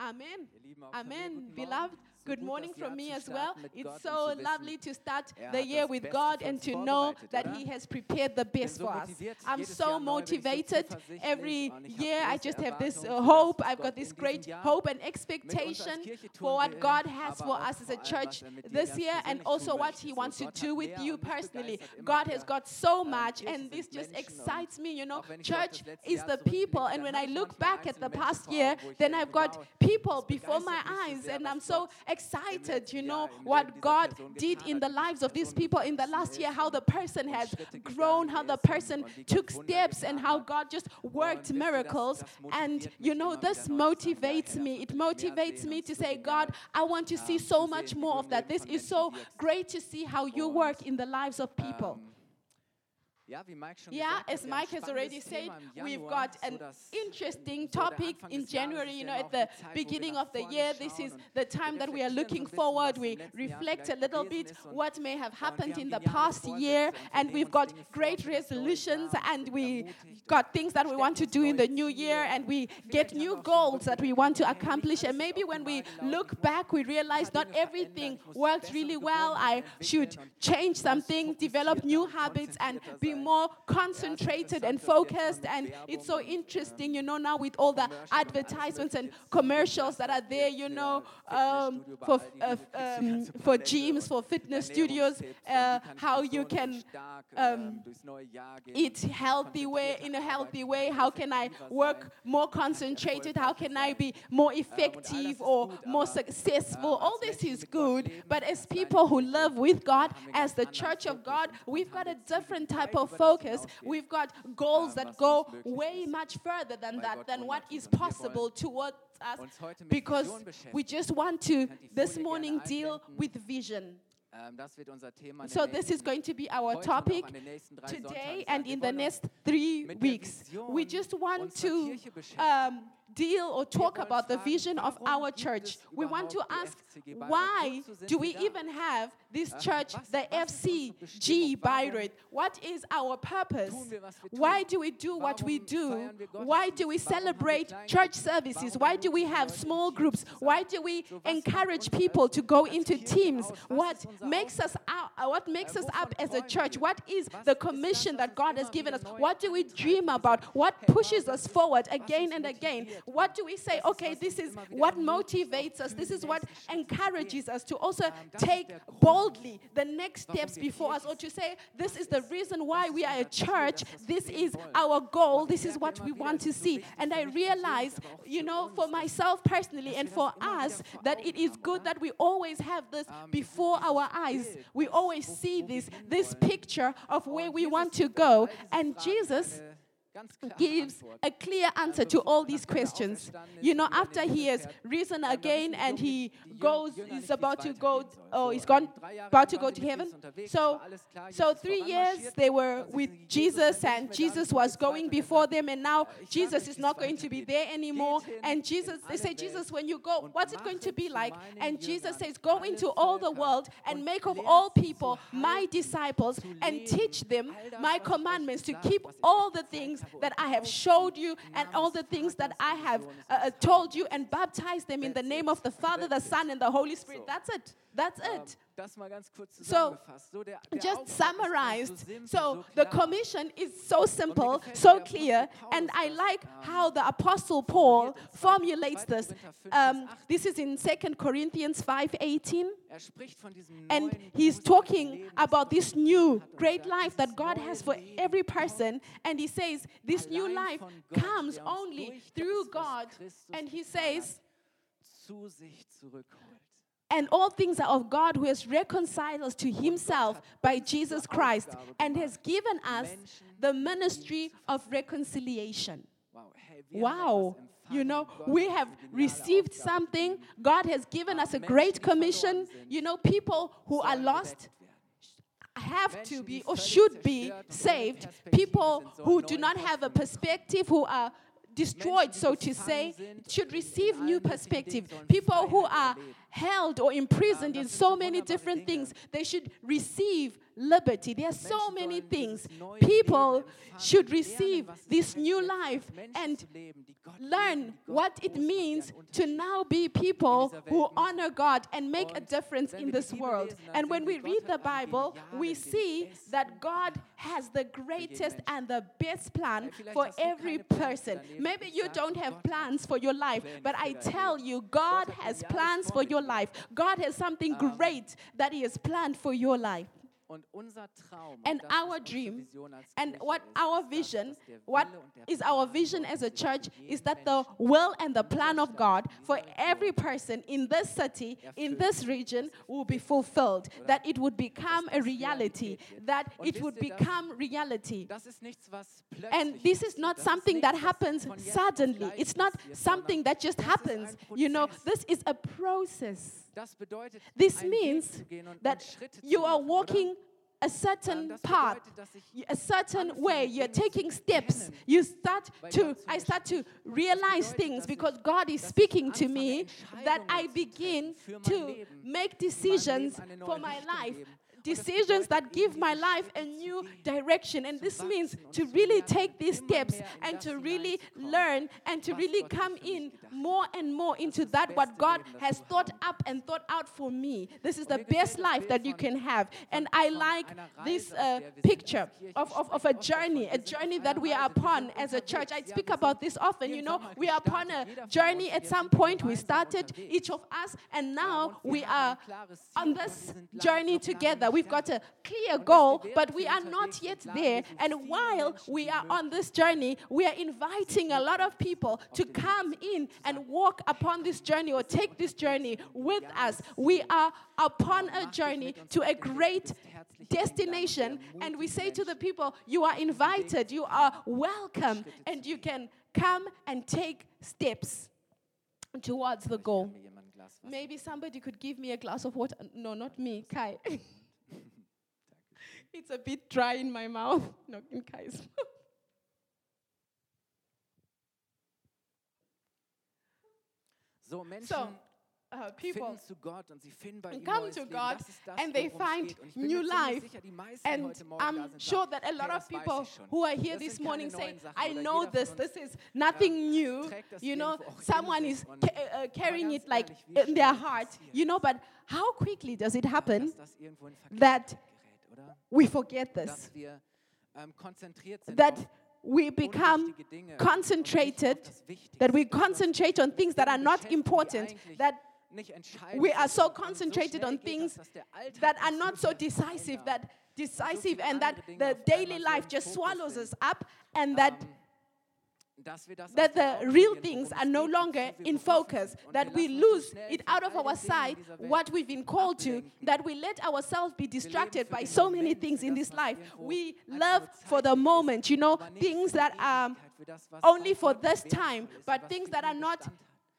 Amen. Amen. Beloved, good morning from me as well. It's so lovely to start the year with God and to know that He has prepared the best for us. I'm so motivated. Every year I just have this hope. I've got this great hope and expectation for what God has for us as a church this year and also what He wants to do with you personally. God has got so much, and this just excites me. You know, church is the people. And when I look back at the past year, then I've got people people before my eyes. And I'm so excited, you know, what God did in the lives of these people in the last year, how the person has grown, how the person took steps, and how God just worked miracles. And, you know, this motivates me. It motivates me to say, God, I want to see so much more of that. This is so great to see how you work in the lives of people. Yeah, as Mike has already said, we've got an interesting topic in January, you know, at the beginning of the year. This is the time that we are looking forward. We reflect a little bit what may have happened in the past year, and we've got great resolutions, and we got things that we want to do in the new year, and we get new goals that we want to accomplish. And maybe when we look back, we realize not everything worked really well. I should change something, develop new habits, and be more concentrated and focused. And it's so interesting, you know, now with all the advertisements and commercials that are there, you know, um, for, uh, um, for gyms, for fitness studios, uh, how you can um, eat healthy way, in a healthy way, how can I work more concentrated, how can I be more effective or more successful. All this is good, but as people who live with God, as the church of God, we've got a different type of focus, we've got goals that go way much further than that, than what is possible towards us, because we just want to this morning deal with vision. So, this is going to be our topic today and in the next three weeks. We just want to um, deal or talk about the vision of our church. We want to ask why do we even have this uh-huh. church, the FCG Bayreuth. What is our purpose? Why do we do what we do? Why do we celebrate church services? Why do we have small groups? Why do we encourage people to go into teams? Uh, what makes us what makes us up as a church? What is the commission that God has given us? What do we dream about? What pushes us forward again and again? What do we say, okay, this is what motivates us. This is what encourages us to also take bold boldly the next steps before us, or to say, This is the reason why we are a church, this is our goal, this is what we want to see. And I realize, you know, for myself personally and for us, that it is good that we always have this before our eyes. We always see this, this picture of where we want to go. And Jesus gives a clear answer to all these questions. You know, after he has risen again and he goes, is oh, about to go, oh, he's gone, about to go to heaven. So, so three years they were with Jesus and Jesus was going before them and now Jesus is not going to be there anymore. And Jesus, they say, Jesus, when you go, what's it going to be like? And Jesus says, go into all the world and make of all people my disciples and teach them my commandments to keep all the things things that I have showed you and all the things that I have uh, uh told you and baptize them in the name of the Father, the Son, and the Holy Spirit. That's it. That's it. So, just summarized, so the commission is so simple, so clear, and I like how the Apostle Paul formulates this. Um, this is in 2 Corinthians 5:18, and he's talking about this new great life that God has for every person, and he says this new life comes only through God, and he says and all things are of God who has reconciled us to himself by Jesus Christ and has given us the ministry of reconciliation. Wow. You know, we have received something. God has given us a great commission. You know, people who are lost have to be or should be saved. People who do not have a perspective, who are destroyed, so to say, should receive new perspective. People who are held or imprisoned in so many different things. They should receive liberty. There are so many things. People should receive this new life and zu leben, die Gott lieben, learn what it groß machen, die einen means to now be people who honor God and make a difference in this world. And when we read the Bible, we see that God has the greatest and the best plan for every keine Pläne für person. Maybe you don't have plans for your life, but I tell you, God has plans for mit your life. God has something great that He has planned for your life. Und unser Traum, And our dream And what our vision, what Wille und der is our vision as a church is that the will and the plan of God for every person in this city, in this region, will be fulfilled. That it would become a reality, that it would become reality. Das ist nichts, was And this is not something that happens von jetzt auf suddenly. It's not something that just happens. You know, this is a process. This means zu gehen und, that you are walking a Ähm, certain path, ich y- a certain way. You're taking steps. You start to, I start to realize things because God is speaking to me that I begin treffen für mein to make decisions Leben eine neue for my life. Geben. Und das Decisions that give my life a new direction. And this means to really take these steps and to really learn and to really come in more and more into that what God has thought up and thought out for me. This is the best life that you can have. And I like this uh, der wir sind picture of, of, of a journey, a journey that we are upon as a church. I speak about this often. You know, we are upon a journey at some point. We started, each of us, and now we are on Ziel, aber wir this journey together. We've got a clear Und wisst ihr, goal, but we are not yet there. And while we are on this journey, we are inviting a lot of people to come in and walk upon this journey or take this journey with us. We are upon a journey to a great destination, and we say to the people, You are invited, you are welcome, and you can come and take steps towards the goal. kann mir jemand ein Glas Wasser Maybe somebody could give me a glass of water. No, not me, Kai. it's a bit dry in my mouth. Not in Kai's mouth. So, Menschen So, uh, people finden zu Gott und sie finden bei ihm come to God Das and they find geht. Und ich bin new life. sicher, die meisten, die And heute Morgen da I'm sure that a lot of people who are here this morning say. I know this, this is nothing new. You know, irgendwo auch in someone is ca- uh, carrying it like in their heart, you know, but how quickly does it happen dass das irgendwo in Verkehr that? We forget this? Ähm, That we become Dinge. und nicht auf concentrated, that we concentrate on things that are not important, that we are so concentrated on things das, dass der Alltag that are not so decisive, that decisive and that the daily life just swallows us up and that Ähm, dass wir das aus that the real things are no longer in focus, that we lassen uns so lose it out of our sight, what we've been called to, that we let ourselves be distracted by so many things in this life. We love for the moment, you know, things that are Ewigkeit, für das, was only for this time, but things that are not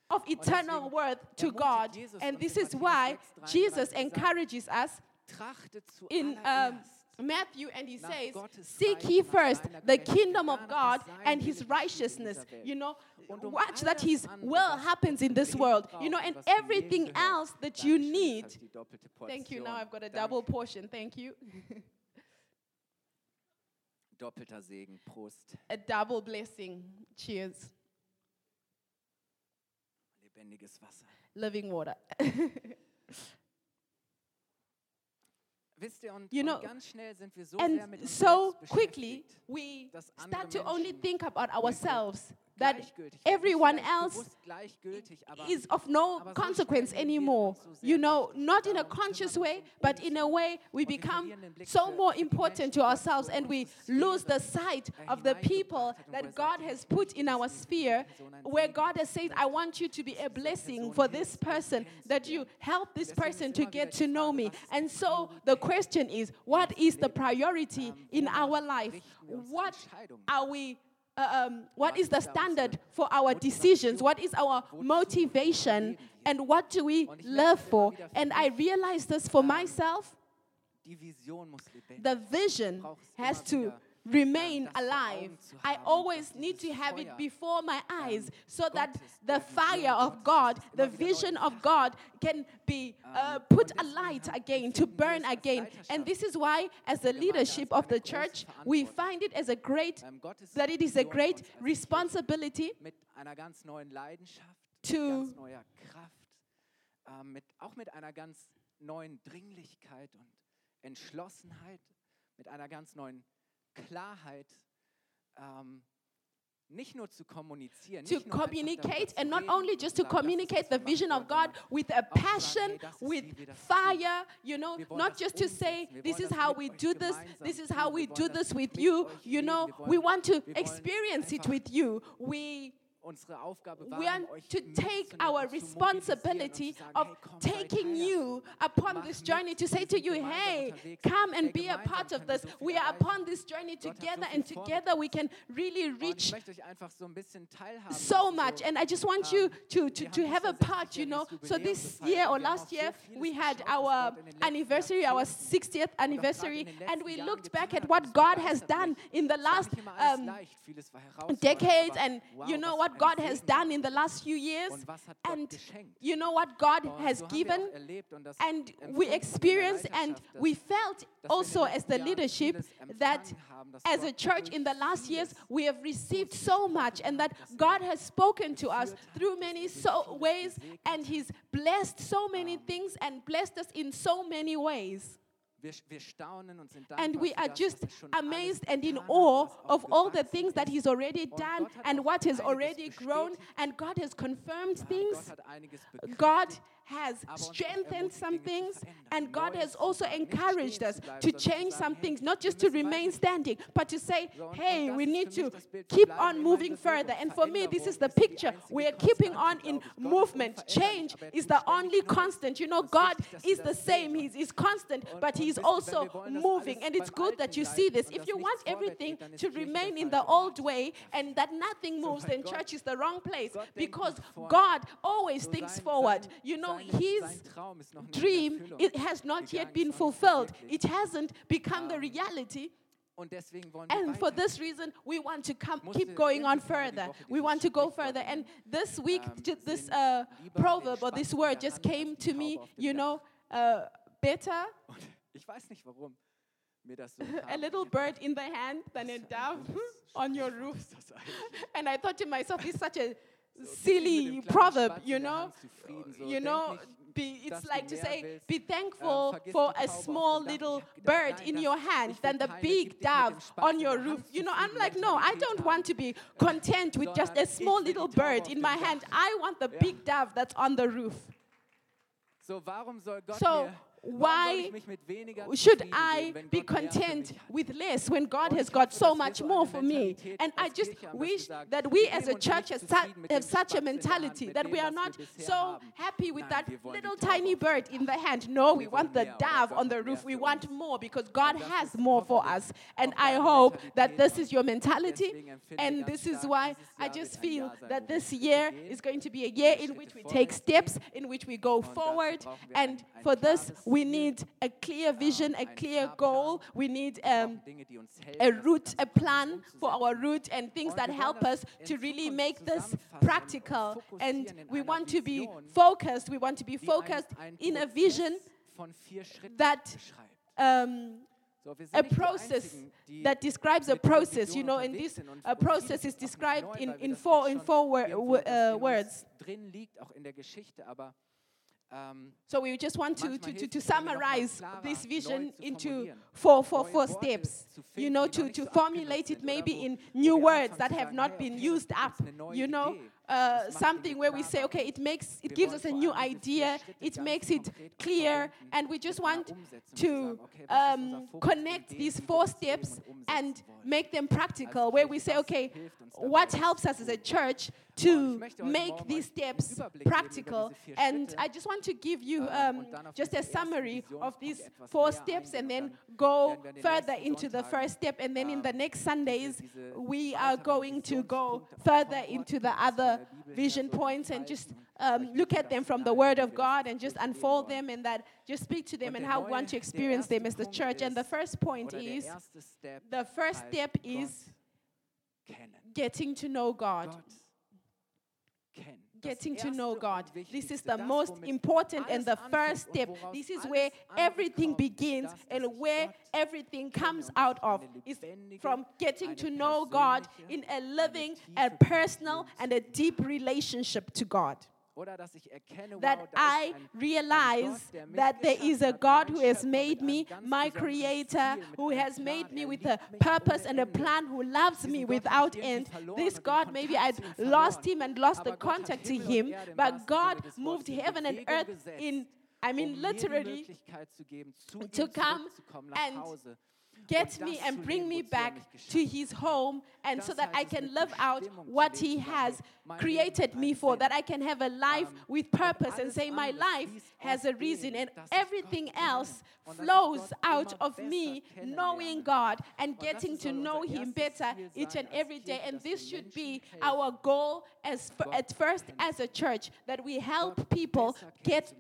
of eternal worth to God. And this is why Jesus encourages us in um, Matthew and he says, Seek ye first the kingdom of God and his Willen geschieht in righteousness. You know, watch that his will happens in this world. You know, and was zum Leben everything else that you need. habe ich die doppelte Thank you. Now I've got a double portion. Thank you. Doppelter Segen, Prost, a double blessing. Cheers. lebendiges Wasser. Living water. Wisst ihr, und, You know, und ganz schnell sind wir so sehr know, And so quickly, we start to only think about ourselves. That everyone else bewusst gleichgültig, aber is of no consequence schnell nehmen wir anymore. uns so sehr You know, not in a conscious way, but in a way we become verlieren den Blick so more important to ourselves and we lose the sight of the people hat und wo er that God has put in our sphere, where God has said, I want you to be a blessing for this person, that you help this person to get to know me. And so the question is, what is the priority in our life? richten wir unsere What are we um, what is the ist da unsere standard for our decisions? What is our motivation? And what do we live for? And I live this for? myself. The vision has wieder remain alive. I always need to have it before my eyes so that the fire of God, the vision of God, can be uh, put alight again, to burn again. And this is why, as the leadership of the church, we find it as a great, that it is a great responsibility to. auch mit einer ganz neuen Dringlichkeit und Entschlossenheit, mit einer ganz neuen Klarheit um, to communicate and not only just to communicate the vision of God with a passion, with fire, you know, not just to say, this is how we do this, this is how we do this with you, you know, we want to experience it with you. We unsere Aufgabe war, we are euch to take our responsibility sagen, of hey, taking you upon this journey to say to you, hey, come and be a part of this. We are upon this journey together, and together we can really reach so much. And I just want you to, to, to have a part, you know. So this year or last year, we had our anniversary, our 60th anniversary, and we looked back at what God has done in the last um, decades, and you know what what God has done in the last few years. And you know what God has given. And we experienced and we felt also as the leadership that as a church in the last years we have received so much and that God has spoken to us through many so ways and he's blessed so many things and blessed us in so many ways. And we are just amazed and in awe of all the things that He's already done and what has already grown. And God has confirmed things. God has strengthened some things. And God has also encouraged us to change some things, not just to remain standing, but to say, hey, we need to keep on moving further. And for me, this is the picture. We are keeping on in movement. Change is the only constant. You know, God is the same, He is constant, but He is also moving. And it's good that you see this. If you want everything to remain in the old way and that nothing moves, then church is the wrong place because God always thinks forward. You know, His dream it has not yet been fulfilled, it hasn't become the reality. And for this reason, we want to come, keep going on further. We want to go further. And this week, this uh, proverb or this word just came to me, you know, uh, better Ich weiß nicht warum mir das so A little bird in the hand than a dove on your roof. And I thought to myself, it's such a silly proverb, you know? You know, be, it's like to say, be thankful for a small little bird in your hand than the big dove on your roof. You know, I'm like, no, I don't want to be content with just a small little bird in my hand. I want the big dove that's on the roof. So, why should I be content with less when God has got so much more for me? And I just wish that we as a church have such a mentality that we are not so happy with that little tiny bird in the hand. No, we want the dove on the roof. We want more because God has more for us. And I hope that this is your mentality. And this is why I just feel that this year is going to be a year in which we take steps, in which we go forward. And for this, we need a clear vision, a clear goal. We need um, a route, a plan for our route, and things that help us to really make this practical. And we want to be focused. We want to be focused in a vision that. Um, a process that describes a process, you know, and this a process is described in, in four, in four uh, words so we just want to, to, to, to summarize this vision into four, four, four steps. You know, to, to formulate it maybe in new words that have not been used up. You know, uh, something where we say, okay, it makes, it gives us a new idea, it makes it clear, and we just want to um, connect these four steps and make them practical. Where we say, okay, what helps us as a church to make these steps practical? And I just want to give you um, just a summary of these four steps and then go further into the first step. And then in the next Sundays, we are going to go further into the other vision points and just um, look at them from the Word of God and just unfold them and that just speak to them and how we want to experience them as the church. And the first point is the first step is getting to know God. Getting to know God. This is the most important and the first step. This is where everything begins and where everything comes out of. Is from getting to know God in a living, a personal, and a deep relationship to God that I realize that there is a God who has made me, my creator, who has made me with a purpose and a plan, who loves me without end. This God, maybe I'd lost him and lost the contact to him, but God moved heaven and earth in I mean, literally, to come and get me and bring me back to his home and so that I can live out what he has created me for, that I can have a life with purpose and say my life has a reason and everything else flows out of me knowing God and getting to know him better each and every day. and this should be our goal as at first as a church that we help people get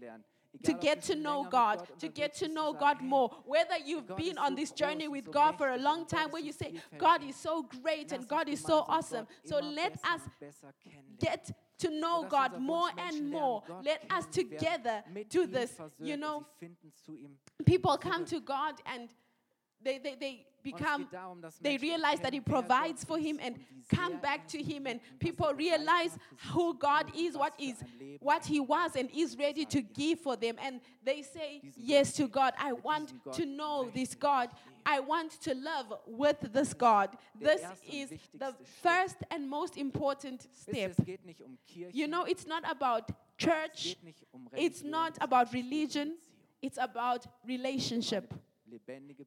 to get to know God, to get to know God more. Whether you've been on this journey with God for a long time where you say, God is so great and God is so awesome. So let us get to know God more and more. Let us together do this. You know, people come to God and they, they, they become, they realize that He provides for him and come back to Him, and people realize who God is, what is, what He was, and is ready to give for them, and they say yes to God. I want to know this God. I want to love with this God. This is the first and most important step. You know, it's not about church, it's not about religion, it's about relationship.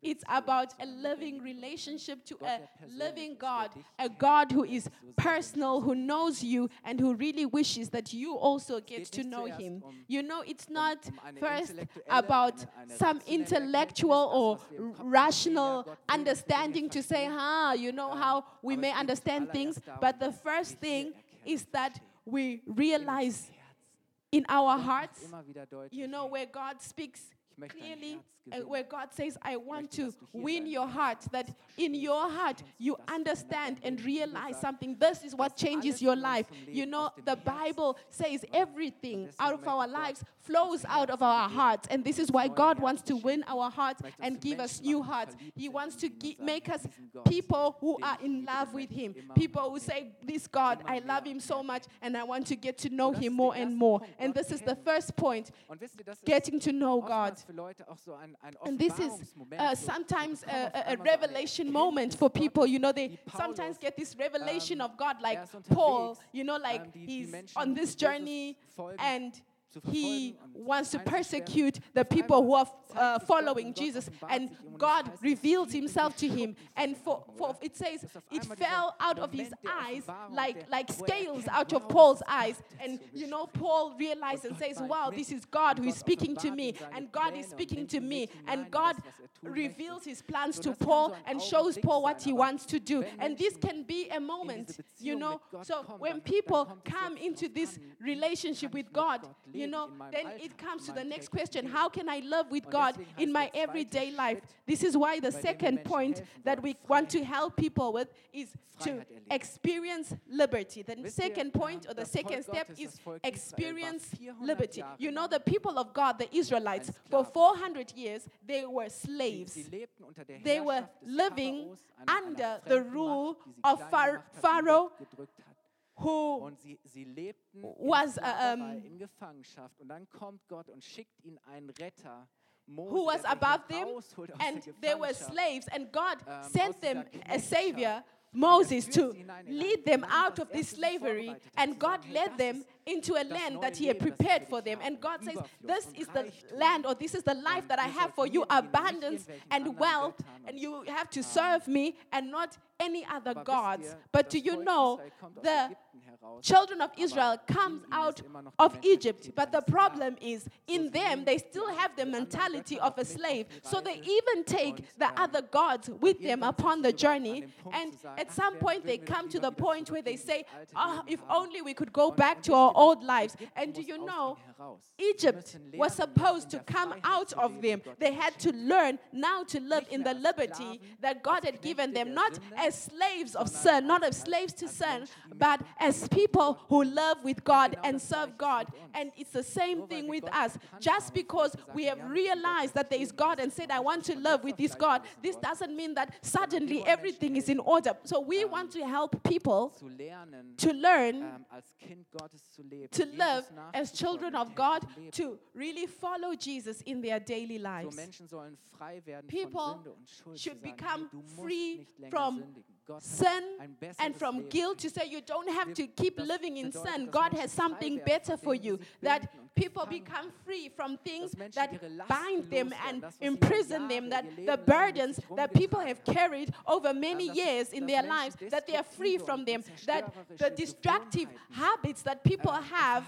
It's about a living relationship to a living God, a God who is personal, who knows you, and who really wishes that you also get to know Him. You know, it's not first about some intellectual or rational understanding to say, ah, you know how we may understand things, but the first thing is that we realize in our hearts, you know, where God speaks clearly uh, Uh, where God says, I want to win your heart, that in your heart you understand and realize something. This is what changes your life. You know, the Bible says everything out of our lives flows out of our hearts. And this is why God wants to win our hearts and give us new hearts. He wants to make us people who are in love with Him. People who say, This God, I love Him so much and I want to get to know Him more and more. And this is the first point getting to know God. And this is uh, sometimes a, a, revelation moment for people. You know, they sometimes get this revelation of God, like Paul, you know, like he's on this journey and he wants to persecute the people who are uh, following Jesus. And God revealed himself to him. And for, for it says it fell out of his eyes like, like scales out of Paul's eyes. And you know, Paul realized and says, Wow, this is God who is speaking to me. And God is speaking to me. And God reveals his plans to Paul and shows Paul what he wants to do. And this can be a moment, you know. So when people come into this relationship with God, you know, then it comes to the next question. how can I love with God in my everyday life? This is why the second point that we want to help people with is to experience liberty. The second point or the second step is experience liberty. You know, the people of God, the Israelites, for 400 years, they were slaves. They were living under the rule of Pharaoh who und sie, sie lebten was uh, um, in Gefangenschaft. Und dann kommt Gott und schickt ihnen einen Retter. Mose, who was above them and they were slaves. And God um, sent them a savior Moses to lead them out of this slavery, and God led them into a land that He had prepared for them. And God says, This is the land, or this is the life that I have for you abundance and wealth, and you have to serve me and not any other gods. But do you know the children of Israel comes out of Egypt, but the problem is in them they still have the mentality of a slave. So they even take the other gods with them upon the journey. And at some point they come to the point where they say, oh, if only we could go back to our old lives. And do you know, Egypt was supposed to come out of them. They had to learn now to live in the liberty that God had given them, not as slaves of sin, not as slaves to sin, but as people who love with God and serve God. And it's the same thing with us. Just because we have realized that there is God and said, I want to live with this God, this doesn't mean that suddenly everything is in order. So we want to help people to learn to live as children of God, to really follow Jesus in their daily lives. People should become free from sin and from guilt. You say you don't have to keep living in sin. God has something better for you. That people become free from things that bind them and imprison them, that the burdens that people have carried over many years in their lives, that they are free from them, that the destructive habits that people have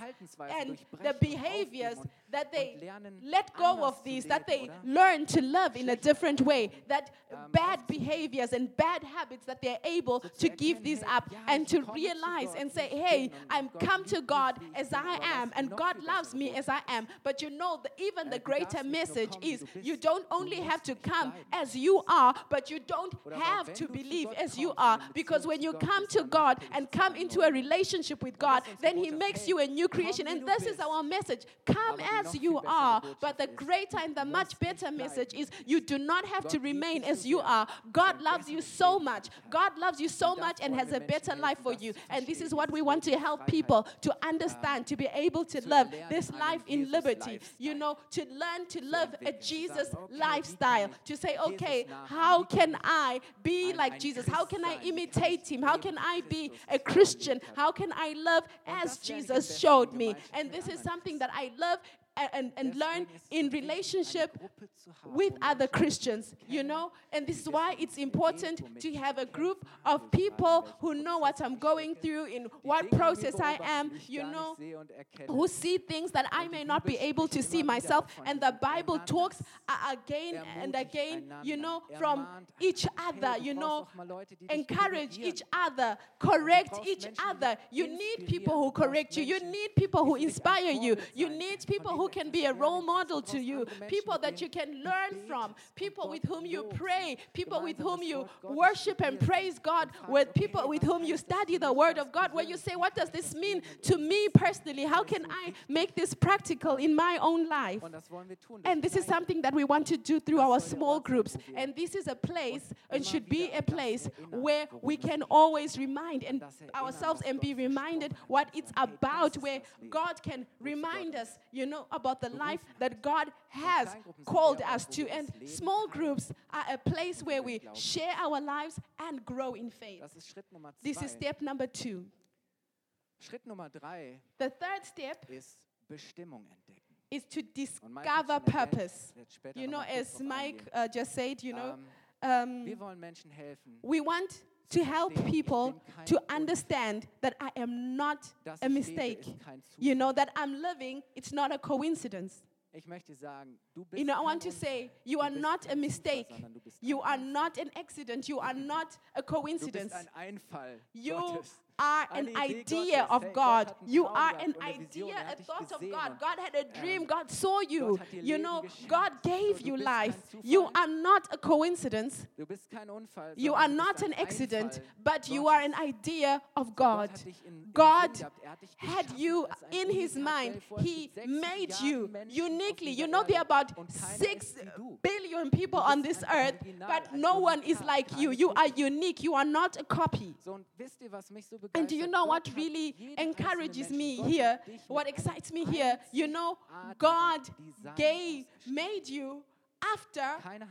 and the behaviors that they let go of these, that they learn to love in a different way, that bad behaviors and bad habits that they're able to give these up and to realize and say, hey, I'm come to God as I am, and God loves me as I am. But you know, the, even the greater message is you don't only have to come as you are, but you don't have to believe as you are. Because when you come to God and come into a relationship with God, then He makes you a new creation. And this is our message. come as you are, but the greater and the much better message is you do not have to remain as you are. God loves you so much. God loves you so much and has a better life for you. And this is what we want to help people to understand, to be able to live this life in liberty. You know, to learn to live a Jesus lifestyle, to say, okay, how can I be like Jesus? How can I imitate him? How can I be a Christian? How can I love as Jesus showed me? And this is something that I love and, and learn in relationship with other Christians, you know? And this is why it's important to have a group of people who know what I'm going through, in what process I am, you know, who see things that I may not be able to see myself. And the Bible talks uh, again and again, you know, from each other, you know, encourage each other, correct each other. You need people who correct you, you need people who inspire you, you need people who can be a role model to you, people that you can learn from, people with whom you pray, people with whom you worship and praise God, with people with whom you study the Word of God, where you say, What does this mean to me personally? How can I make this practical in my own life? And this is something that we want to do through our small groups. And this is a place and should be a place where we can always remind and ourselves and be reminded what it's about, where God can remind us, you know, about the life that God has called us to. And small groups are a place where we share our lives and grow in faith. This is step number two. the third step Is to discover purpose. You know, as Mike uh, just said, you know, um, we want to help people to understand that I am not a mistake. You know, that I'm living, it's not a coincidence. You know, I want to say, you are not a mistake. You are not an accident. You are not a coincidence. You are an idea of God. You are an idea, a thought of God. God had a dream. God saw you. You know, God gave you life. You are not a coincidence. You are not an accident, but you are an idea of God. God had you in His mind. He made you uniquely. You know, there are about six billion people on this earth, but no one is like you. You are unique. You are not a copy. So, und wisst ihr, was mich so begeistert? And do you know what really encourages me here? What excites me here? You know, God gave, made you after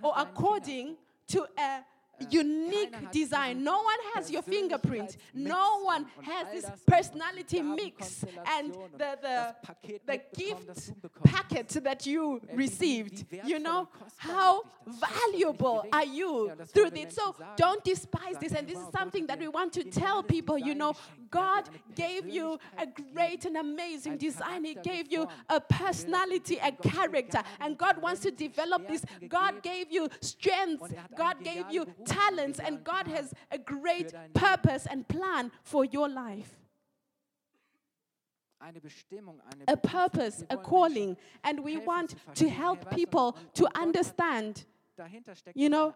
or according to a, unique design. No one has your fingerprint. No one has this personality mix and the, the, the gift packet that you received. You know, how valuable are you through this? So don't despise this. And this is something that we want to tell people. You know, God gave you a great and amazing design, He gave you a personality, a character. And God wants to develop this. God gave you strength, God gave you talents, and God has a great purpose and plan for your life. A purpose, a calling, and we want to help people to understand. You know,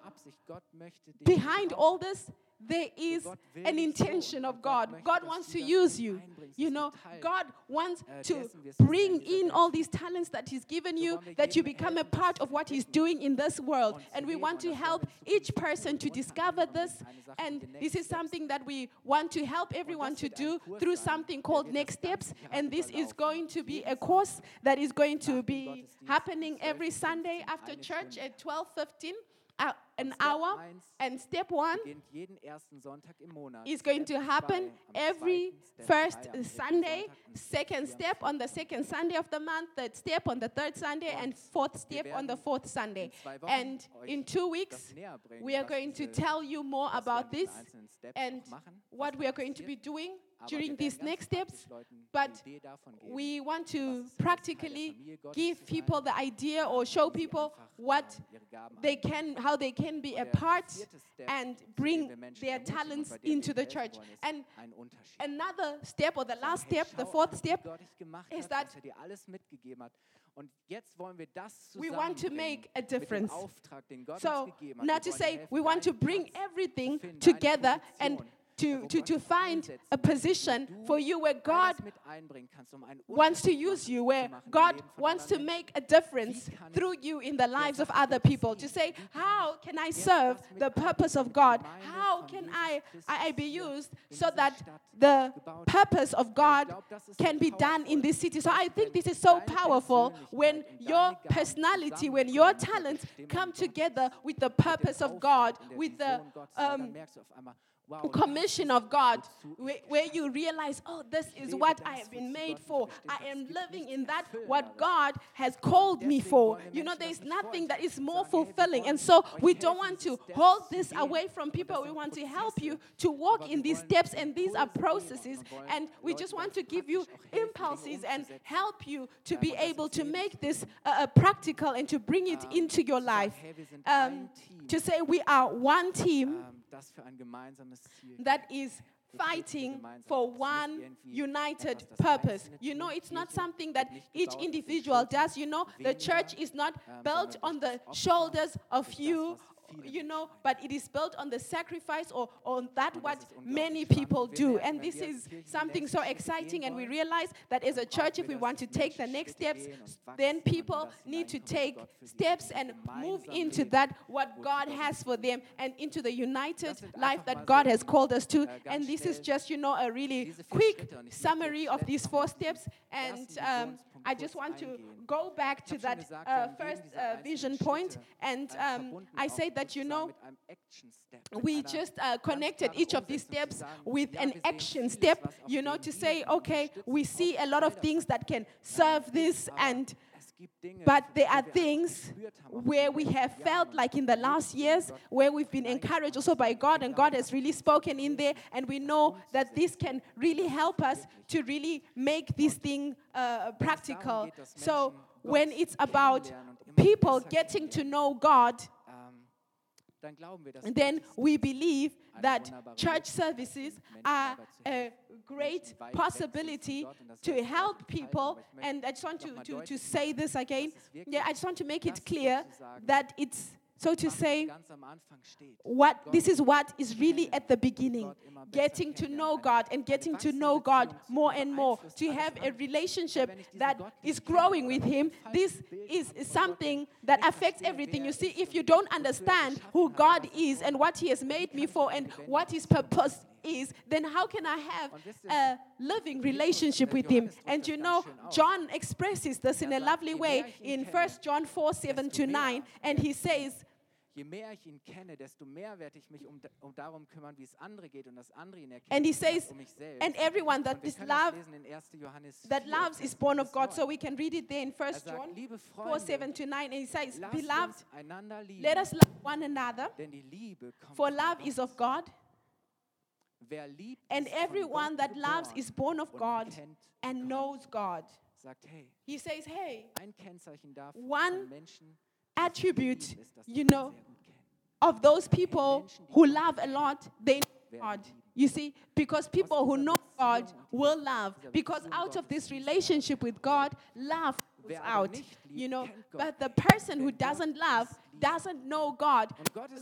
behind all this, there is an intention of God. God wants to use you. You know, God wants to bring in all these talents that He's given you, that you become a part of what He's doing in this world. And we want to help each person to discover this. And this is something that we want to help everyone to do through something called Next Steps. And this is going to be a course that is going to be happening every Sunday after church at 12:15 an hour. And step one is going to happen every first Sunday, second step on the second Sunday of the month, third step on the third Sunday, and fourth step on the fourth Sunday. And in two weeks, we are going to tell you more about this and what we are going to be doing during these next steps, but we want to practically give people the idea or show people what they can, how they can be a part and bring their talents into the church. And another step, or the last step, the fourth step, is that we want to make a difference. So, not to say we want to bring everything together and to, to, to find a position for you where God wants to use you, where God wants to make a difference through you in the lives of other people. To say, how can I serve the purpose of God? How can I, I be used so that the purpose of God can be done in this city? So I think this is so powerful when your personality, when your talents come together with the purpose of God, with the um, commission of God, where, where, you realize, oh, this is what I have been made for. I am living in that what God has called me for. You know, there's nothing that is more fulfilling. And so we don't want to hold this away from people. We want to help you to walk in these steps, and these are processes. And we just want to give you impulses and help you to be able to make this uh, practical and to bring it into your life. Um, to say we are one team that is fighting for one united purpose. You know, it's not something that each individual does. You know, the church is not ähm, built on the shoulders of you you know, but it is built on the sacrifice or on that what many people do. And this is something so exciting. And we realize that as a church, if we want to take the next steps, then people need to take steps and move into that what God has for them and into the united life that God has called us to. And this is just, you know, a really quick summary of these four steps. And um, I just want to go back to that uh, first uh, vision point, and um, I say that you know we just uh, connected each of these steps with an action step, you know, to say, okay, we see a lot of things that can serve this and but there are things where we have felt like in the last years where we've been encouraged also by God and God has really spoken in there and we know that this can really help us to really make this thing uh, practical. So when it's about people getting to know God, then we believe that church services are a great possibility to help people. And I just want to, to, to say this again. Yeah, I just want to make it clear that it's so to say, what this is what is really at the beginning, getting to know God and getting to know God more and more, to have a relationship that is growing with Him. This is something that affects everything. You see, if you don't understand who God is and what He has made me for and what His purpose is, then how can I have a living relationship with Him? And you know, John expresses this in a lovely way in 1 John 4 7 to 9, and he says, Je mehr ich ihn kenne, desto mehr werde ich mich um, um darum kümmern, wie es andere geht und dass andere ihn erkennen, And he says, um mich selbst. and everyone that is love, lesen in 1. Johannes that 4, loves is born of 5 God. So we can read it there in 1 Er sagt, John liebe 4, Freunde, 7 to 9. And he says, Beloved, let us love one another, for love is of God. And everyone that loves is born of God and knows God. He says, hey, ein Kennzeichen davon One von Menschen, die sich attribute, lieben, ist, dass sie you know, sehr gut kennen. of those people who love a lot, they know God. You see, because people who know God will love. Because out of this relationship with God, love comes out. You know, but the person who doesn't love doesn't know God.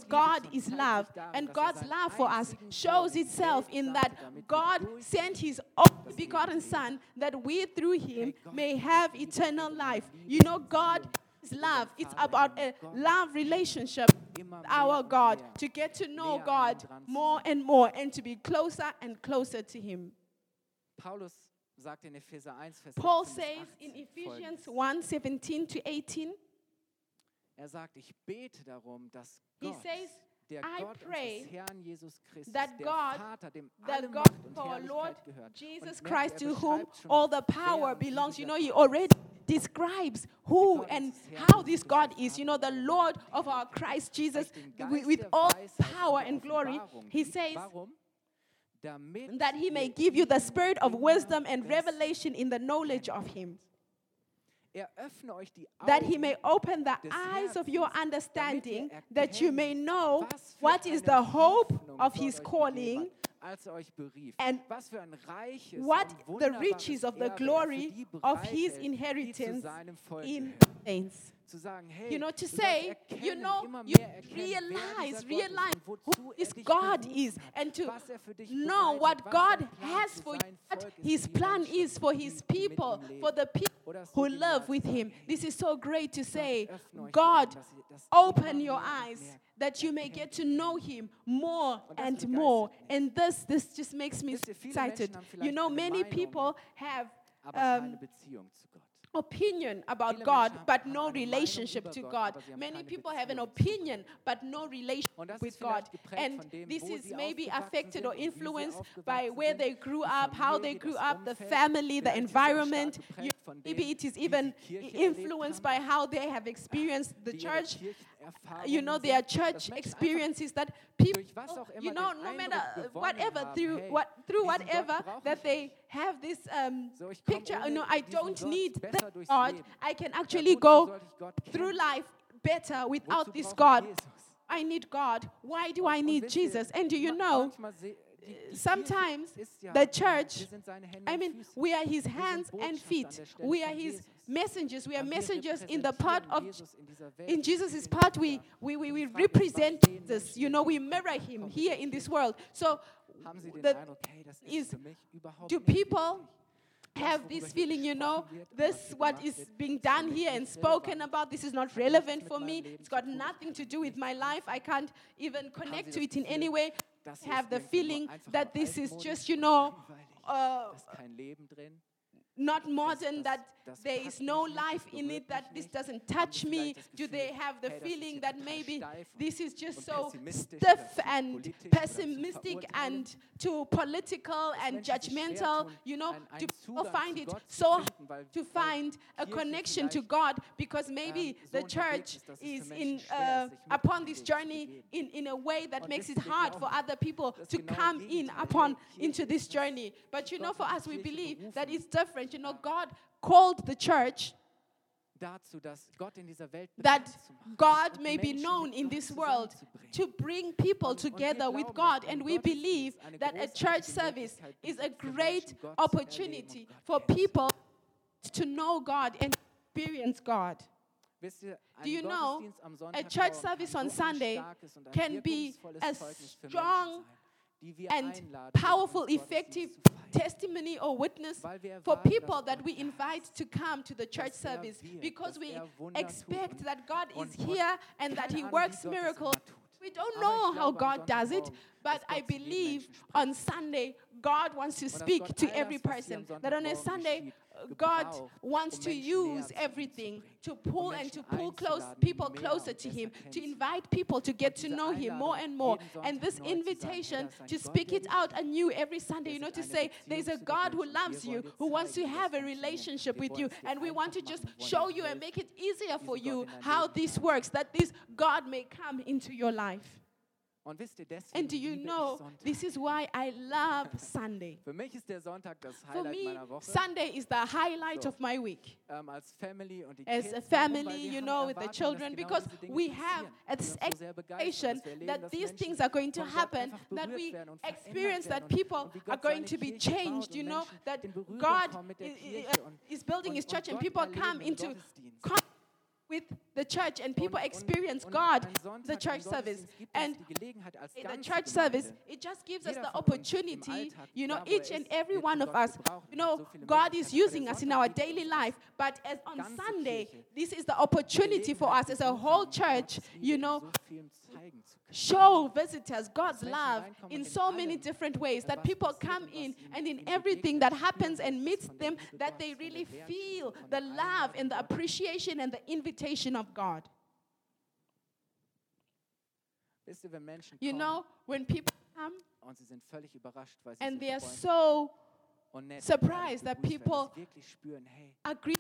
God is love. And God's love for us shows itself in that God sent his only begotten Son that we through him may have eternal life. You know, God is love. It's about a love relationship our God to get to know God more and more and to be closer and closer to him. Paulus sagt in 1, Vers Paul 17 bis says in Ephesians folgendes. 1 17 to 18, Er sagt, ich bete darum, dass he says, der I pray Herrn Jesus Christus, that God, that God, our Lord gehört. Jesus Christ, er to whom all the power belongs. You know, he already describes who and how this God is. You know, the Lord of our Christ Jesus with, Geist with der all power and glory. He says, that he may give you the spirit of wisdom and revelation in the knowledge of him, that he may open the eyes of your understanding, that you may know what is the hope of his calling, er euch berief. and was für ein reiches what the riches of the glory of his bereithält, die zu inheritance in saints. Zu sagen, hey, You know, to say, you know, you mehr erkennen, wer realize, realize who dich God is, and to was für dich know what God has for you, what His plan is for His people, for the people who live with Him. This is so great to say, öffne euch die God, Augen, dass ihr das open your eyes that you may get to know Him more and more. And this, this just makes me Wisst ihr, so viele excited. You know, many people have um, Beziehung zu Gott. Opinion about God, but no relationship to God. aber sie haben Many people have an opinion, but no relationship with God. And this is maybe affected or und wie sie influenced by where they grew up, how they grew up, the family, the Vielleicht ist es auch stark environment. Maybe it is even influenced by how they have experienced the church. You know, their church experiences that people, durch was auch immer you know, no matter whatever, through what through whatever that they have this um, So, ich komm picture. know, I don't need God. I can actually go sollte ich Gott through life better without this God. I need God. Why do I need Jesus? And do you know, manchmal se- die- die sometimes Kirche ist ja, the church, sind seine Hände I mean, we are His hands and feet. We are His messengers. We are messengers in the part of in. Jesus' part, we, we, we, we die Frage ist, was represent this. You know, we mirror him here in this world. So Haben Sie den the- Eindruck, hey, das is- ist für mich überhaupt do people have this feeling, you know, gesprochen wird und this what is being done here and spoken about, this is not relevant for me. It's got nothing to do with my life. I can't even connect to it in any way. Have the feeling that this is just, you know, uh, not modern, that there is no mich nicht, das life in it, that this doesn't touch me? Do they have the feeling that maybe this is just so stiff and politisch oder zu pessimistic and too political and Menschen sich schwer judgmental? You know, do people find it so weil- to find a connection to God because maybe the church ist, dass es is in uh, ist, sich mit upon this den Weg zu journey in, in a way that makes it hard for other people to come in upon into this journey. But you know, for us, we believe that it's different. You know, God called the church dazu, dass Gott in dieser Welt that bekannt zu machen God um may be known in this world to bring people Und- und wir together with God. And we believe that a church service is a um great Gott zu erleben um opportunity for people to know God and experience God. Wisst ihr, ein Do you know, a church service on Sunday starkes und ein can be a Zeugnis für Menschen strong sein, die wir and powerful, effective Gottesdienst zu feiern. testimony or witness for people that we invite to come to the church er service because we er expect that God is here and that He works wie Gott das miracles. We don't know how God does it, but I Gott zu jedem believe on Sunday God wants to speak to every das, was hier person. That on a Sunday, God wants to use everything to pull and to pull close people closer to Him, to invite people to get to know Him more and more. And this invitation to speak it out anew every Sunday, you know, to say there's a God who loves you, who wants to have a relationship with you, and we want to just show you and make it easier for you how this works, that this God may come into your life. And do you know, this is why I love Sunday. Für mich ist der Sonntag das Highlight me, meiner Woche. Sunday is the highlight so. of my week. Um, as family, as a family you know, with the children, because we have this expectation that these things are going to happen, that we experience that people are going to be changed, you know, that God is, is building His church and people come into with the church and people experience God, the church service. And the church service, it just gives us the opportunity, you know, each and every one of us, you know, God is using us in our daily life. But as on Sunday, this is the opportunity for us as a whole church, you know, show visitors God's love in so many different ways that people come in and in everything that happens and meets them, that they really feel the love and the appreciation and the invitation of God. You know, when people come and they are so surprised that people agree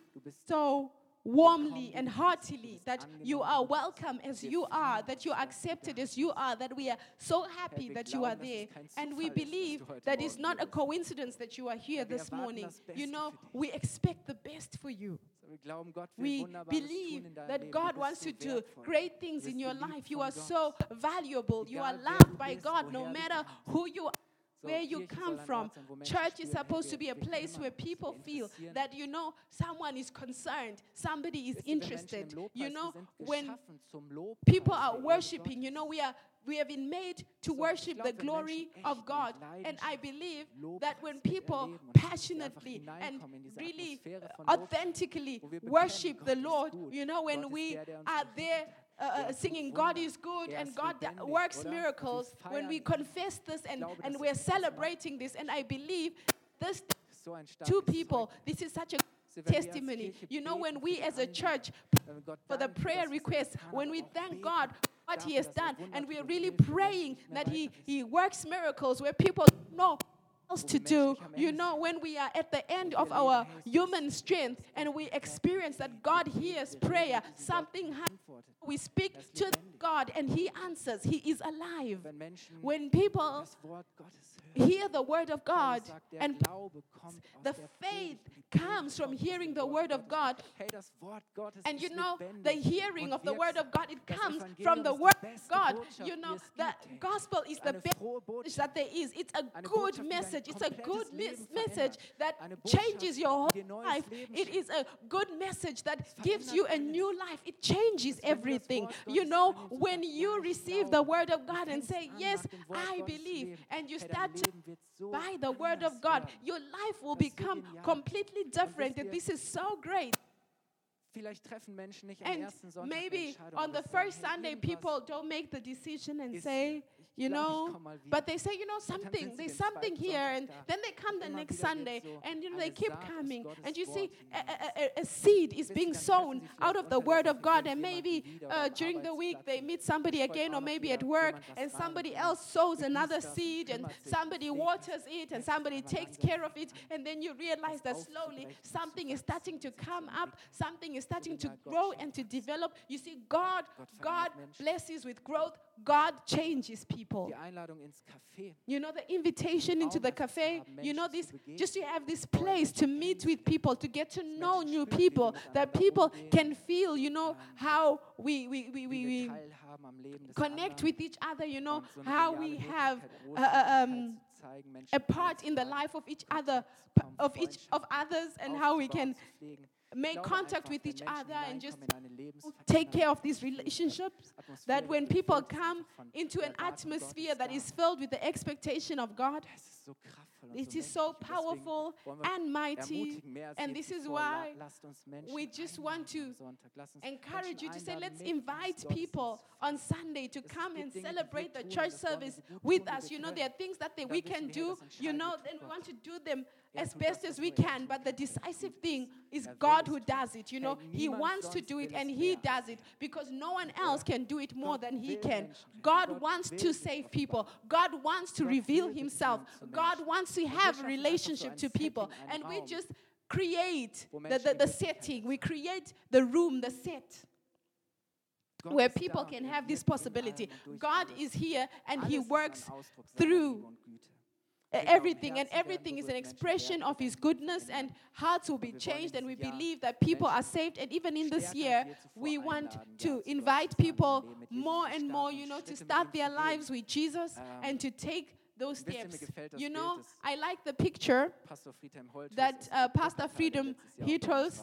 so warmly and heartily that you are welcome as you are, that you are accepted as you are, that we are so happy that you are there. And we believe that it's not a coincidence that you are here this morning. You know, we expect the best for you. We believe that God wants to do great things in your life. You are so valuable. You are loved by God no matter who you are where you come from. Church is supposed to be a place where people feel that, you know, someone is concerned, somebody is interested. You know, when people are worshiping, you know, we are we have been made to worship the glory of God. And I believe that when people passionately and really authentically worship the Lord, you know, when we are there uh, uh singing God is good and God works miracles, when we confess this and, and we're celebrating this, and I believe this two people, this is such a testimony. You know, when we as a church for the prayer requests, when we thank God what He has done, and we're really praying that He, he works miracles where people know else to do. You know, when we are at the end of our human strength and we experience that God hears prayer, something happens. We speak to God and He answers. He is alive. When people hear the word of God and the faith comes from hearing the word of God, and you know, the hearing of the word of God, it comes from the word of God. You know, the gospel is the best that there is. It's a good message message. It's a good message that changes your whole life. It is a good message that gives you a new life. It changes everything. You know, when you receive the word of God and say, Yes, I believe, and you start by the word of God, your life will become completely different. And this is so great. and maybe on the first Sunday, people don't make the decision and say, you know. But they say, you know, something, there's something here. And then they come the next Sunday and, you know, they keep coming. And you see, a, a, a seed is being sown out of the Word of God. And maybe uh, during the week they meet somebody again, or maybe at work, and somebody else sows another seed, and somebody waters it, and somebody takes care of it. And then you realize that slowly something is starting to come up, something is starting to grow and to develop. You see, God, God blesses with growth, God changes people people. You know, the invitation into the cafe, you know, this, just to have this place to meet with people, to get to know new people, that people can feel, you know, how we, we, we, we, connect with each other, you know, how we have uh, uh um, a part in the life of each other, of each of others, and how we can make contact with each other and just take care of these relationships. That when people come into an atmosphere that is filled with the expectation of God, it is so powerful and mighty. And this is why we just want to encourage you to say, let's invite people on Sunday to come and celebrate the church service with us. You know, there are things that we can do, you know, and we want to do them as best as we can. But the decisive thing is God who does it. You know, He wants to do it and He does it because no one else can do it more than He can. God wants to save people, God wants to reveal Himself, God wants to have relationship to people. And we just create the, the, the setting, we create the room, the set where people can have this possibility. God is here and He works through everything and everything is an expression of his goodness and hearts will be changed and we believe that people are saved. And even in this year we want to invite people more and more you know to start their lives with jesus and to take those steps. You know, I like the picture that uh, Pastor Freedom he told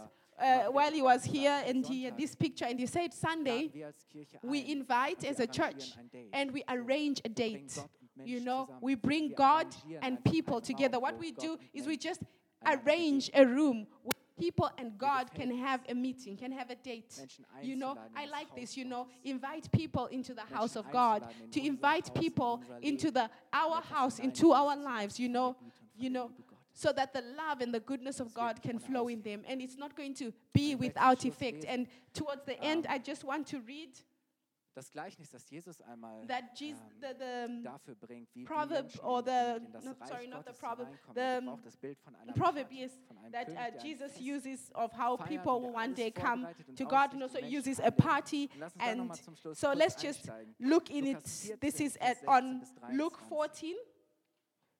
uh, while he was here, and he had this picture, and he said, Sunday, we invite as a church and we arrange a date. You know, we bring God and people together. What we do is we just arrange a room where people and God can have a meeting, can have a date. You know, I like this, you know, invite people into the house of God, to invite people into the our house, into our lives, you know, you know, so that the love and the goodness of God can flow in them. And it's not going to be without effect. And towards the end, I just want to read das Gleichnis, das Jesus einmal that Jesus, ähm, the, the um, dafür bringt, wie proverb die or the, in das not, Reich sorry, not the proverb, the, auch das um, Bild von einer proverb Stadt, is von einem that uh, König, uh, Jesus uses of how people will one day come to God and also uses a party and so let's just look in it. This is at, on Luke 14,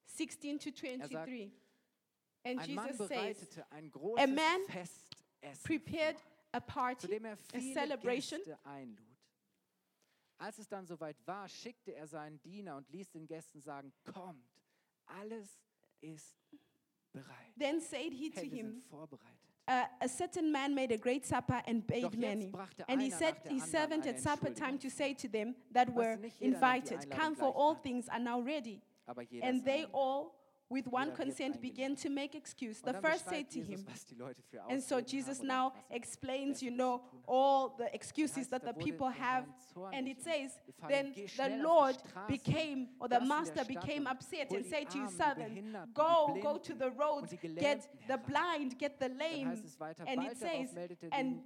16 to 23. And Jesus says, a man prepared a party, a celebration. Als es dann soweit war, schickte er seinen Diener und ließ den Gästen sagen, kommt, alles ist bereit. Then said he hey, to him, vorbereitet. Uh, a certain man made a great supper and bade many. And he said his servant at supper time to say to them that were invited, Come, for all things are now ready. And they all with one consent began to make excuse. The first said to him, and so Jesus now explains, you know, all the excuses that the people have. And it says, then the Lord became, or the master became upset and said to his servant, Go, go to the roads, get the blind, get the lame. And it says, and,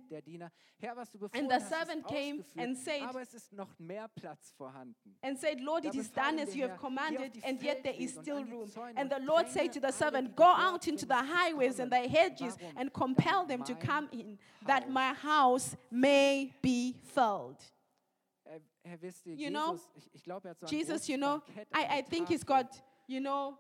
and the servant came and said, And said, Lord, it is done as you have commanded, and yet there is still room. And and the Lord said to the servant, Go out into the highways and the hedges and compel them to come in, that my house may be filled. You know, Jesus, you know, I, I think he's got you know,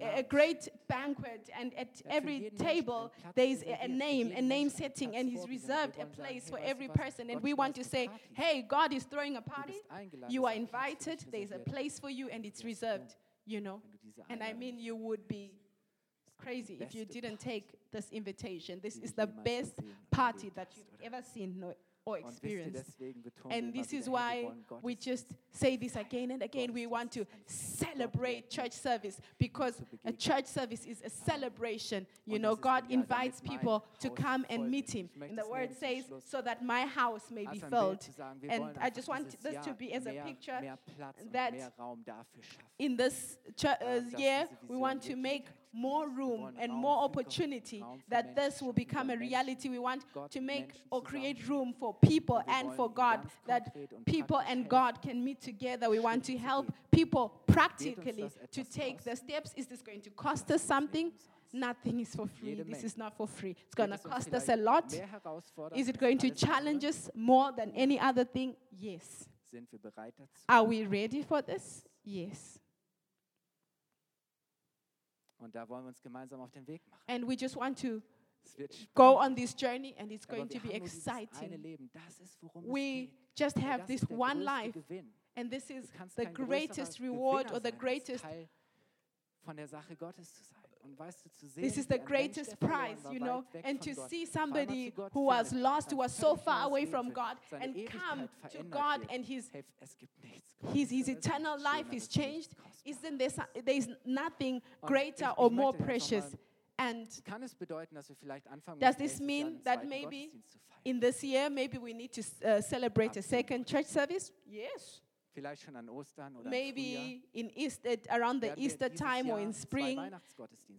a, great banquet, and at every table there is a, a name, a name setting, and He's reserved a place for every person. And we want to say, hey, God is throwing a party. You are invited. There is a place for you, and it's reserved you know. And I mean, you would be crazy if you didn't take this invitation. This is the best party that you've ever seen, or experienced. And this is why we just say this again and again. We want to celebrate church service because a church service is a celebration. You know, God invites people to come and meet Him. And the word says, so that my house may be filled. And I just want this to be as a picture that in this uh, year, we want to make more room and more opportunity that this will become a reality. We want to make or create room for people and for God, that people and God can meet together. We want to help people practically to take the steps. Is this going to cost us something? Nothing is for free. This is not for free. It's going to cost us a lot. Is it going to challenge us more than any other thing? Yes. Are we ready for this? Yes. Und da wollen wir uns gemeinsam auf den Weg machen. And we just want to go on this journey and it's going to be exciting. We just have this one life. And this is the greatest reward or the greatest this is the greatest prize, you know, and to see somebody who was lost, who was so far away from God, and come to God and his, his, his eternal life is changed. Isn't there, there is nothing greater or more precious? And does this mean that maybe in this year, maybe we need to uh, celebrate a second church service? Yes. Vielleicht schon an Ostern oder maybe in Easter, around the Easter time or in spring,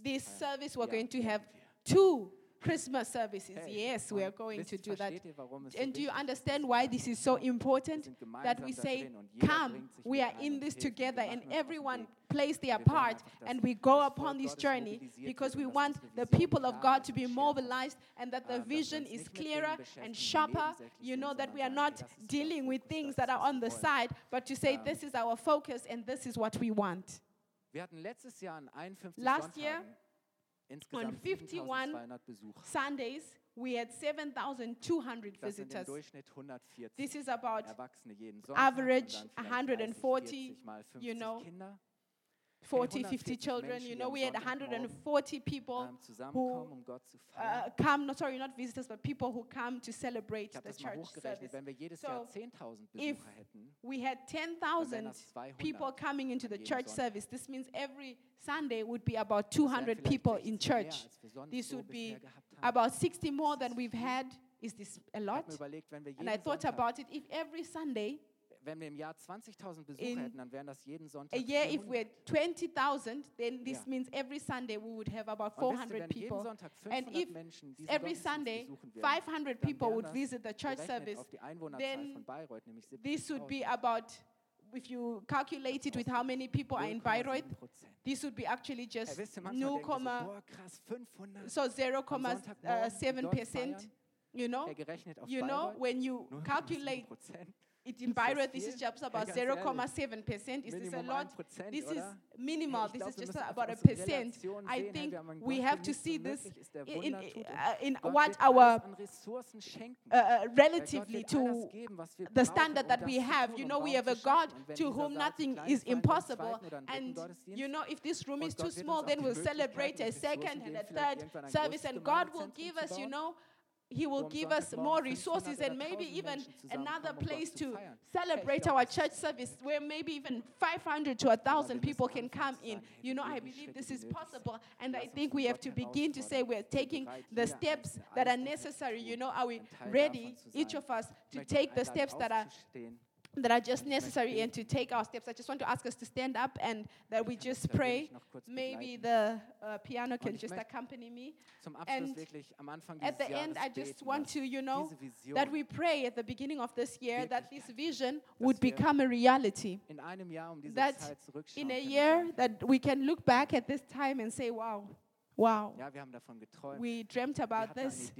this service we're going to have two. Christmas services. Yes, we are going to do that. And do you understand why this is so important? That we say, come, we are in this together, and everyone plays their part, and we go upon this journey because we want the people of God to be mobilized and that the vision is clearer and sharper. You know, that we are not dealing with things that are on the side, but to say, this is our focus and this is what we want. Last year, on 51 Sundays, we had 7,200 visitors. This is about average 140, you know. 40, 50 children. You know, we had 140 people who uh, come, no, sorry, not visitors, but people who come to celebrate the church service. so if we had 10,000 people coming into the church service, this means every Sunday would be about 200 people in church. This would be about 60 more than we've had. Is this a lot? And I thought about it. If every Sunday wenn wir im Jahr 20.000 Besucher in, hätten, dann wären das jeden Sonntag. A year 400. if we 20,000, then this ja. means every Sunday we would have about 400 people. Jeden Sonntag 500 And if Menschen diesen every Sunday würden, 500 people would visit the church service, then Bayreuth, nämlich 70, this would be about if you calculate it with how many people are in Bayreuth, this would be actually just ja, ihr, so, 0,7 uh, äh, percent. You know, you know, when you calculate it in Bayreuth, this is just about 0.7 percent. Is this a lot? This is minimal. This is just about a percent. I think we have to see this in, in uh, what our uh, uh relatively to the standard that we have. You know, we have a God to whom nothing is impossible. And you know, if this room is too small, then we'll celebrate a second and a third service, and God will give us, you know. He will give us more resources and maybe even another place to celebrate our church service where maybe even 500 to 1,000 people can come in. You know, I believe this is possible. And I think we have to begin to say we're taking the steps that are necessary. You know, are we ready, each of us, to take the steps that are that are just necessary and to take our steps. I just want to ask us to stand up and that we just pray. Maybe the uh, piano can just accompany me. And at the end, I just want to, you know, that we pray at the beginning of this year that this vision would become a reality. That in a year that we can look back at this time and say, wow, Wow. We dreamt about this.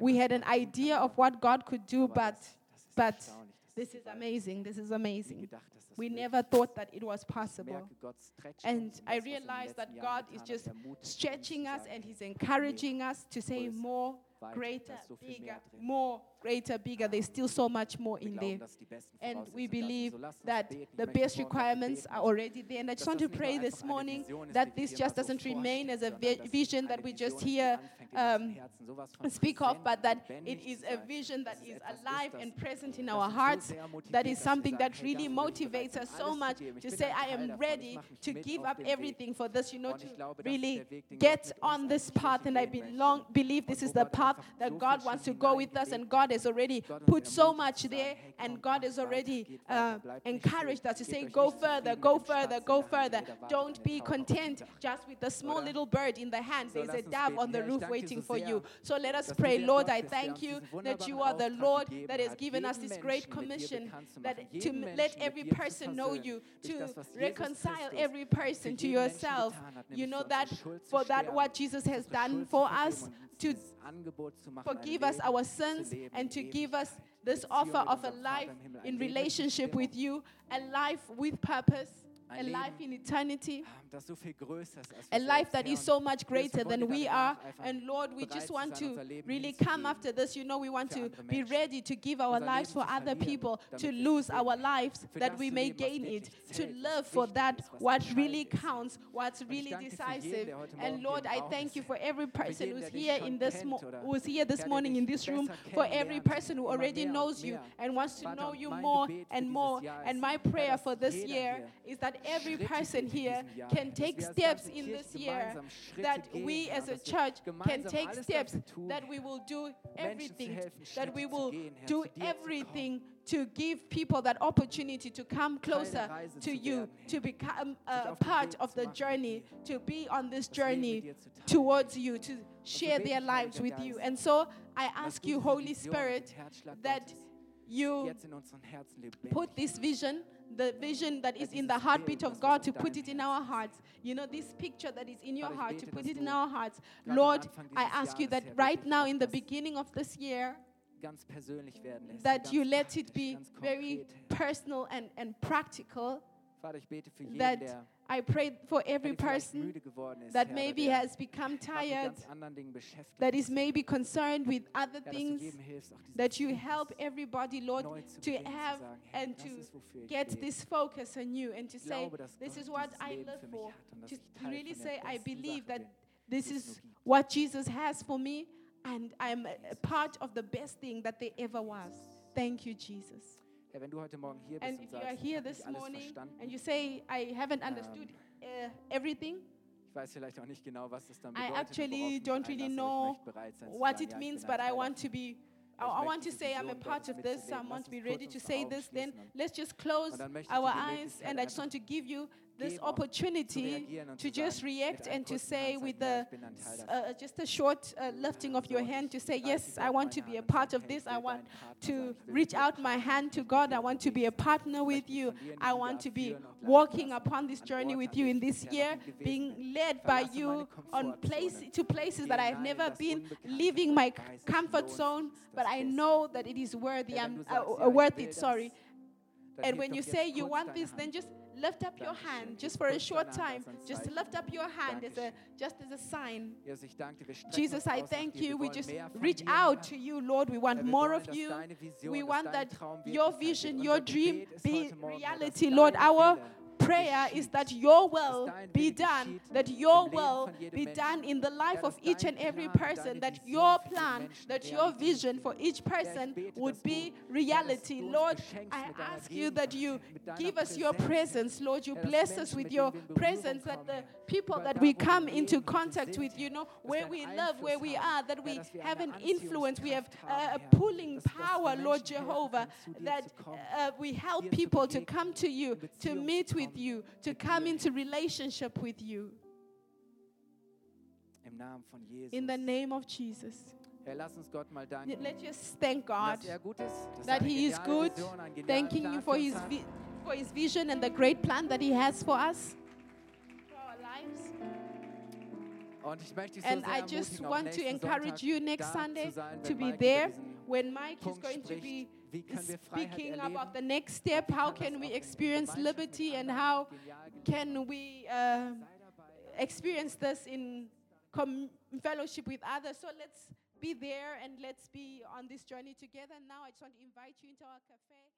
We had an idea of what God could do, but, but this is amazing. This is amazing. We never thought that it was possible. And I realized that God is just stretching us and He's encouraging us to say more, greater, bigger, more, greater, bigger. There's still so much more in there. And we believe that the best requirements are already there. And I just want to pray this morning that this just doesn't remain as a vision that we just hear um, speak of, but that it is a vision that is alive and present in our hearts. That is something that really motivates us so much to say, I am ready to give up everything for this, you know, to really get on this path. And I belong, believe this is the path that God wants to go with us and God God has already put so much there, and God has already uh, encouraged us to say, Go further, go further, go further. Don't be content just with the small little bird in the hand. There's a dove on the roof waiting for you. So let us pray, Lord, I thank you that you are the Lord that has given us this great commission that to let every person know you, to reconcile every person to yourself. You know that for that what Jesus has done for us, to forgive us our sins and to give us this offer of a life in relationship with you, a life with purpose, a life in eternity a life that is so much greater than we are. And Lord, we just want to really come after this. You know, we want to be ready to give our lives for other people, to lose our lives that we may gain it, to live for that what really counts, what's really decisive. And Lord, I thank you for every person who's here in this mo- who's here this morning in this room, for every person who already knows you and wants to know you more and more. And my prayer for this year is that every person here can can take steps in this year, that we as a church can take steps, that we will do everything, that we will do zu dir zu kommen. everything to give people that opportunity to come closer to you, to become a part of the journey, to be on this journey mit dir zu teilen. towards you, to share their lives with you. And so I ask you, Holy Spirit, that you jetzt in unseren Herzen lebendig put this vision, the vision that is in the heartbeat of God, to put it in our hearts. You know, this picture that is in your heart, to put it in our hearts. Lord, I ask you that right now in the beginning of this year, ganz persönlich werden lässt, that you let it be very personal and, and practical. Vater, ich bete für jeden, That I pray for every er person müde geworden ist, that maybe has become tired, ganz anderen Dingen beschäftigt that is maybe concerned with other Herr, dass du things, jedem hilfst, auch diesen that you help everybody, Lord, to have and to ist, wofür ich get this focus on you and to say, this is what I live for. hat und dass To, ich to Teil really say, I believe that this is what Jesus has for me, and I'm a part of the best thing that there ever was. Thank you, Jesus. Herr, wenn du heute Morgen hier bist And und if you are sagst, ich here habe this nicht alles morning verstanden, and you say, I haven't understood uh, everything, ich weiß vielleicht auch nicht genau, was das dann I bedeutet, actually don't really know ich möchte bereit sein zu what it means, but I want to be. I, Ich I möchte want to say I'm a part of this. I want to be ready to say this. Then let's just close Und dann möchte ich our eyes, and I just want to give you this geben, auch zu opportunity to just react and to say with Handzeichen, ja, the ich bin ein Teil s- davon. uh, just a short uh, lifting of your hand to say, yes, I want to be a part of this. I want to sein, ich will reach out my hand to God. I want to be a partner with you. von dir in I want to be führen und leiten walking upon this journey with you in this year, being led by you on place to places that I've never been, leaving my comfort zone, but I know that it is worthy. I'm uh, uh, worth it. Sorry. And when you say you want this, then just lift up your hand, just for a short time. Hand als ein Just lift up your hand as a just as a sign. Jesus, ich danke dir. Wir strecken Jesus, uns I thank you. We just reach out to you, Lord. We want more of you. We want that your vision, your dream be heute Morgen, Herr, dass reality. Lord, our prayer is that your will be done, that your will be done in the life of each and every person, that your plan, that your vision for each person would be reality. Lord, I ask you that you Gegenwart, mit deiner give us your presence, Lord. You bless us with your denen wir in Berührung presence, that the people that we come into leben, wo wir contact with, you know, where we love, where we are, that we have an influence, we have a pulling dass- dass wir power, Lord Jehovah, können, zu dir that uh, we help people to come. to you, to meet zu with you, to come into relationship with you. Im Namen von Jesus. In the name of Jesus. Herr, lass uns Gott mal danken. Let's thank God dass er gut ist, dass that er He is good. Vision, Thanking Plan you for His, vi- for his vision and the great plan that He has for us, for our lives. Und ich möchte so And I just want to encourage Sonntag you next Sunday sein, to be Mike there when Mike is Punkt going to be spricht, wie können wir Freiheit speaking about the next step. How can we experience liberty and how can we uh, experience this in com- fellowship with others? So let's be there and let's be on this journey together. Now I just want to invite you into our cafe.